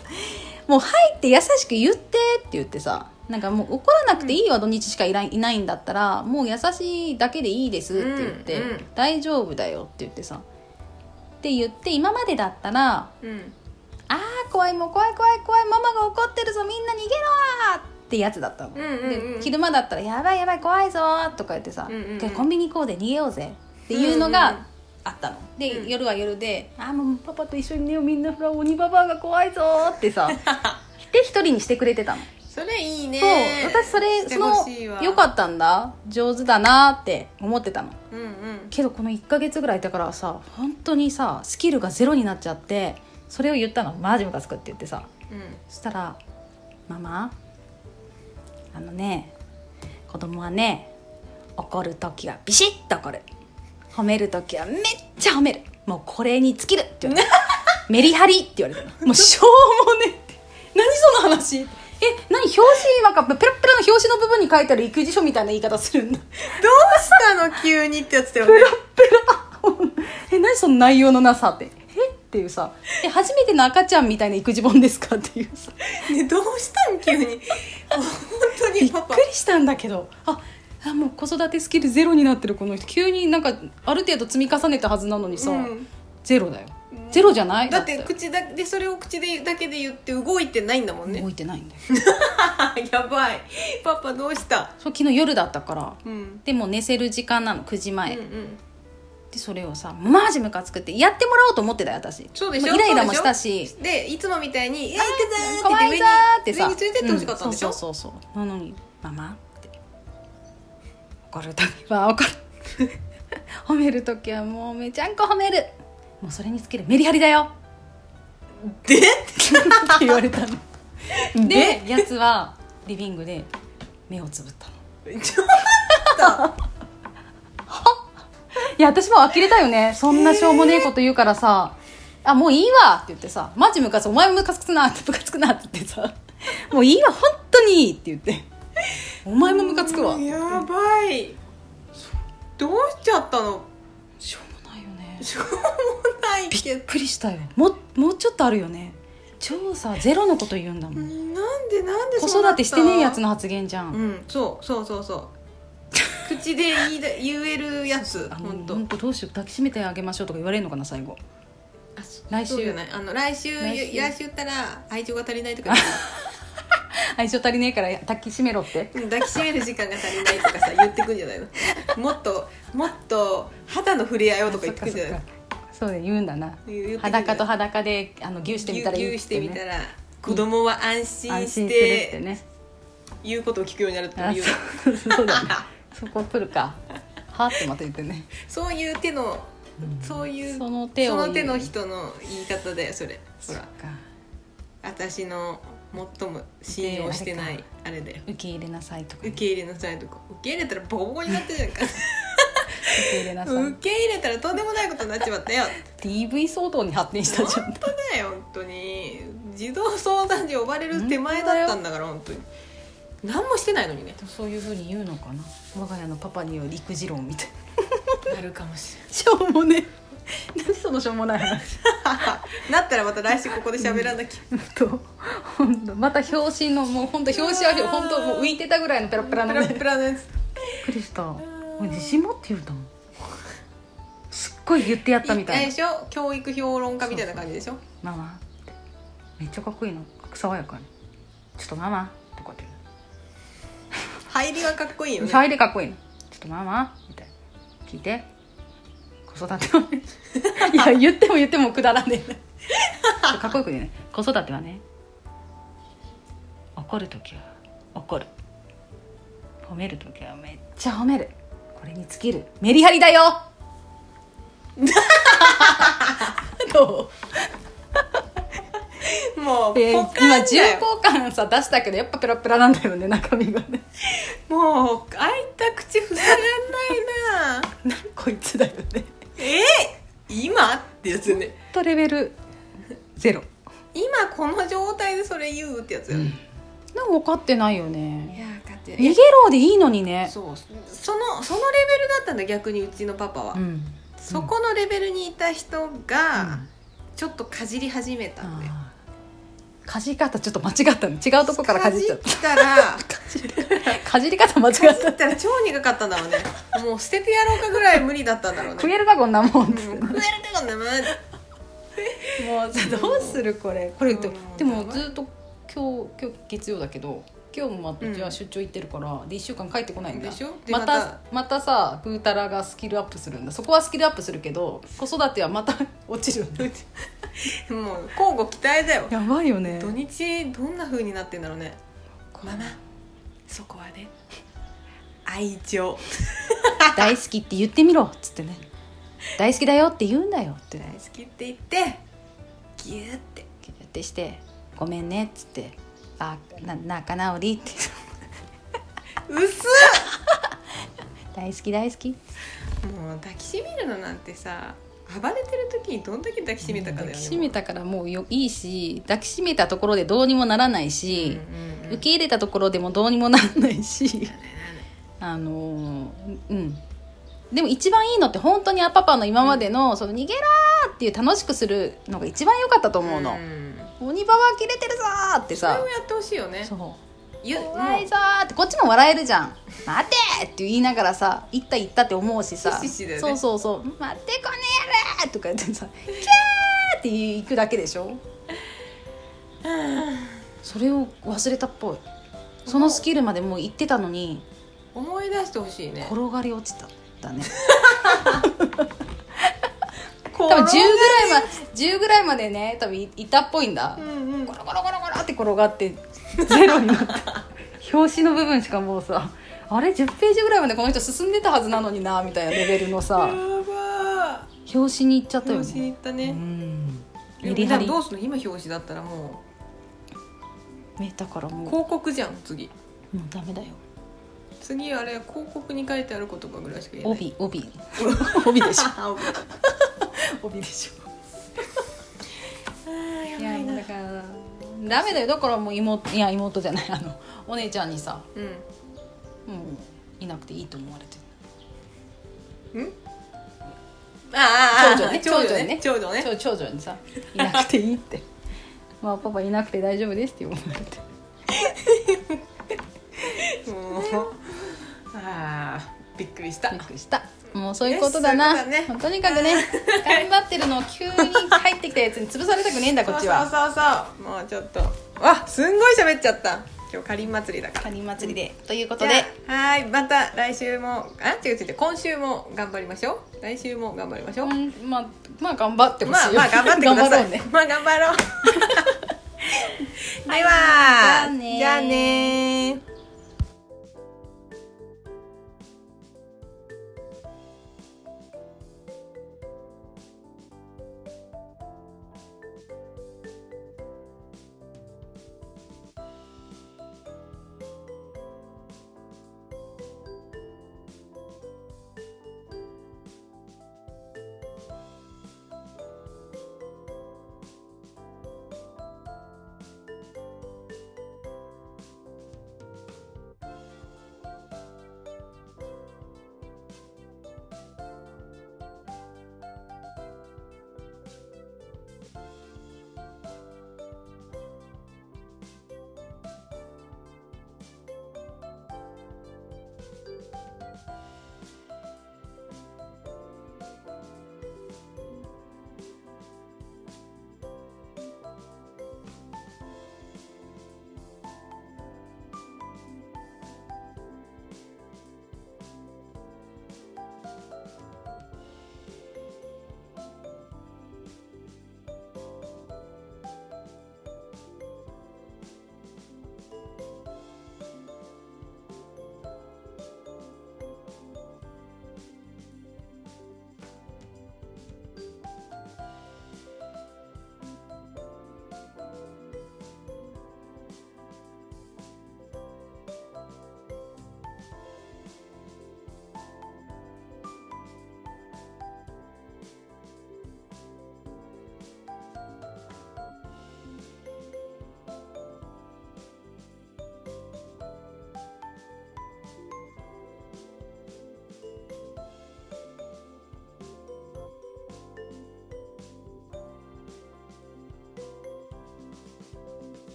もう入って優しく言ってって言ってさなんかもう怒らなくていいわ土日しかいないいないんだったらもう優しいだけでいいですって言って、
うんうん
大丈夫だよって言ってさって言って今までだったら
うん
あー怖いもう怖い怖い怖いママが怒ってるぞみんな逃げろーってやつだったの、で昼間だったら「やばいやばい怖いぞ」とか言ってさ、コンビニ行こうで逃げようぜ」っていうのがあったの。で、
うん。
夜は夜で「あーもうパパと一緒に寝ようみんなほら鬼ババアが怖いぞ」ってさ で一人にしてくれてたの、
それいいね。
そう私それそのよかったんだ上手だなって思ってたの。
うんうん。
けどこの1ヶ月ぐらいだからさ本当にさスキルがゼロになっちゃってそれを言ったの。マジムカつくって言ってさ。
うん。
そしたら「ママあのね子供はね怒る時はビシッと怒る。褒める時はめっちゃ褒める。もうこれに尽きる」って言われた メリハリって言われたの。もうしょうもねって。何その話。え何表紙なんかペラペラの表紙の部分に書いてある育児書みたいな言い方するんだ。
どうしたの？急にってやつだよね。
え何その内容のなさって。えっていうさ。え初めての赤ちゃんみたいな育児本ですかっていうさ。
ねどうしたの急に。本当
びっ
にパパ。
くりしたんだけど。ああもう子育てスキルゼロになってるこの人。急になんかある程度積み重ねたはずなのにさ、
うん。
ゼロだよ。ゼロじゃない？
だって口だでそれを口でだけで言って動いてないんだもんね。
動いてないんだよ。
やばい。パパどうした？
そう昨日夜だったから。
うん。
でも寝せる時間なの9時前、
うんうん
でそれをさマジムカつくってやってもらおうと思ってたよ私。
そうでしょ？
もイライラもしたし。
でいつもみたいに「え行くぞ!」
かわいいぞーってさ。
上に連れてってほしかったんでしょ、
うんそうそうそう。なのに「ママ」って怒る時は怒る。褒める時はもうめちゃんこ褒める。もうそれにつけるメリハリだよ。
で？
って言われたの。
で？
でやつはリビングで目をつぶったの。
ちょっと
いや私も呆れたよね。そんなしょうもねえこと言うからさ「あもういいわ」って言ってさ「マジムカつお前もムカつくな」ってムカつくなって言ってさ「もういいわ。本当に。いいって言って。お前もムカつくわ。
やばい。どうしちゃったの？
しょうもないよね。
しょうもない
び
け
っくりしたよももうちょっとあるよね。超さゼロのこと言うんだも
ど
ん
なんでなんで
子育てしてねえやつの発言じゃん、
うんそうそうそうそう口で言いだ言えるやつ
あ
本当
本当どうしよう抱きしめてあげましょうとか言われるのかな最後。来週。
あの来週
来週。
来週言ったら愛情が足りないとか
愛情足りねえから抱きしめろって。
うん抱きしめる時間が足りないとかさ言ってくんじゃないの？もっともっと肌の触れ合いをとか言ってくんじゃないの？
そうで言うんだな。裸と裸であの牛してみたらいい
ぎゅうぎゅうしてみた
ね
ら子供は安心し
て
て
ね。
言うことを聞くようになるって
あ
言う
そうそうだね そこ来るか。はってまた言ってね。
そういう手のそういう
その手を
その手の人の言い方だよそれ。ほら。
か。
私の最も信用してないあれだよ。
受け入れなさいとか
受け入れなさいとか。受け入れたらボコボコになってるじゃん。か
受け入れなさい。
受け入れたらとんでもないことになっちまったよ。
DV 騒動に発展したじゃん。
本当だよ本当に。児童相談所呼ばれる手前だったんだから本当に何もしてないのにね。
そういうふうに言うのかな。我が家のパパによる育児論みたいな。
なるかもし
しょうもね何そのしょうもない話。
れないなったらまた来週ここで喋らなきゃ。
と本当また表紙のもう本当表紙は本当もう浮いてたぐらいのペラペラ
ペラペラのやつ。
くりした。自信持って言うたもん？すっごい言ってやったみたい。な
あれでしょ教育評論家みたいな感じでしょ。
ママって。めっちゃかっこいいの。爽やかに。ちょっとママ
入りはかっこいいよね。
入りかっこいいの。ちょっとママみたいな。聞いて。子育てはね。いや言っても言ってもくだらねえ。なかっこよくね。子育てはね。怒る時は怒る。褒める時はめっちゃ褒める。これに尽きる。メリハリだよ。ど
もう
う、えー今重厚感さ出したけどやっぱペラペラなんだよね中身がね。
もう開いた口塞がんないな。
何こいつだよね。
え？今？ってやつよね
とレベルゼロ。
今この状態でそれ言うってやつよ。ね、
なんか分かってないよ
い
ね
や分かって
逃げろでいいのにね。
そう。そのそのレベルだったんだ逆にうちのパパは、
うん。
そこのレベルにいた人がちょっとかじり始めたんだよ、
かじり方ちょっと間違ったの。違うとこからかじっちゃっ
た。
かじ り方間違っ
かじったら超苦かったんだろうね。もう捨ててやろうかぐらい無理だったんだろうね。
食えるかこんなもん
うん食えるかこんなもん
もうさどうするこれ？これでもずっと今日今日月曜だけど今日もまた
うん
じゃあ出張行ってるからで1週間帰ってこないんだ。
でしょ？で
ま
また。
たまたさ風たらがスキルアップするんだ。そこはスキルアップするけど子育てはまた落ちる。ん だ
もう交互期待だよ。
やばいよね。
土日どんな風になってんだろうね。ママそこはね。愛情。
大好きって言ってみろっつってね。大好きだよって言うんだよって。
大好きって言ってギューって。
やってして「ごめんね」っつって「あな仲直り」って。
うっ。す「
大好き大好き」
もう抱きしめるのなんてさ暴れてる時にどんだけ抱きしめたかだよね
抱きしめたからもうよいいし抱きしめたところでどうにもならない
うん
し、
うんうん。
受け入れたところでもどうにもならないし。あのーうん。でも一番いいのって本当にあパパの今までの「その逃げろ!」っていう楽しくするのが一番良かったと思うの。
ん「
鬼ババ切れてるぞ!」ってさ。
それもやってほしいよね。
そう。
ゆもう
怖いぞーって。こっちも笑えるじゃん「待て!」って言いながらさ「行った行った」って思うしさ。
ひしひしだよね。
そうそうそう「待ってこねやれ!」とか言ってさ「キャー!」って行くだけでしょ。それを忘れたっぽい。そのスキルまでもう行ってたのに。
思い出してほしいね。
転がり落ちた。んだね
多
多分10ぐらいま10ぐらいまでね多分いいたっぽいんだ。
うんうん。
ゴロゴロゴロゴロって転がってゼロになった。表紙の部分しかもうさあれ？10ページぐらいまでこの人進んでたはずなのになみたいなレベルのさ表紙に行っちゃったよ
表紙に
ね。う
行ったね、
ん
え
メリハリ
どうすんの？今表紙だったらも
ねだからもう。も
う広告じゃん次。
うダメだよ。
次あれ広告に書いてある言葉ぐらいしか言えない。
帯帯。帯でしょ。
あ帯
帯でしょ。
あ
や
やばいな。
だからダメだよ。だからもう妹いや妹じゃない。あのお姉ちゃんにさ
うん。
もういなくていいと思われて
ああ
長女ね。
長女ね。
長
長女ね。
長長女にさいなくていいって。まあパパいなくて大丈夫ですって言われて。
もう。ああびっくりした。
びっくりしたもうそういうことだな。
ね。と
にかくね 頑張ってるのを急に入ってきたやつに潰されたくねえんだこっちは。
そうそうそうもうちょっと。わすんごい喋っちゃった。今日かりん祭りだから。
カニ祭りで。ということ
じ
で
はい。また来週も。あ違う違う今週も頑張りましょう。来週も頑張りましょう、
うん。まあまあ頑張ってほしいよ。
まあまあ頑張ってください。
頑張ろうね。
まあ頑張ろう。では
じゃあね
じゃあね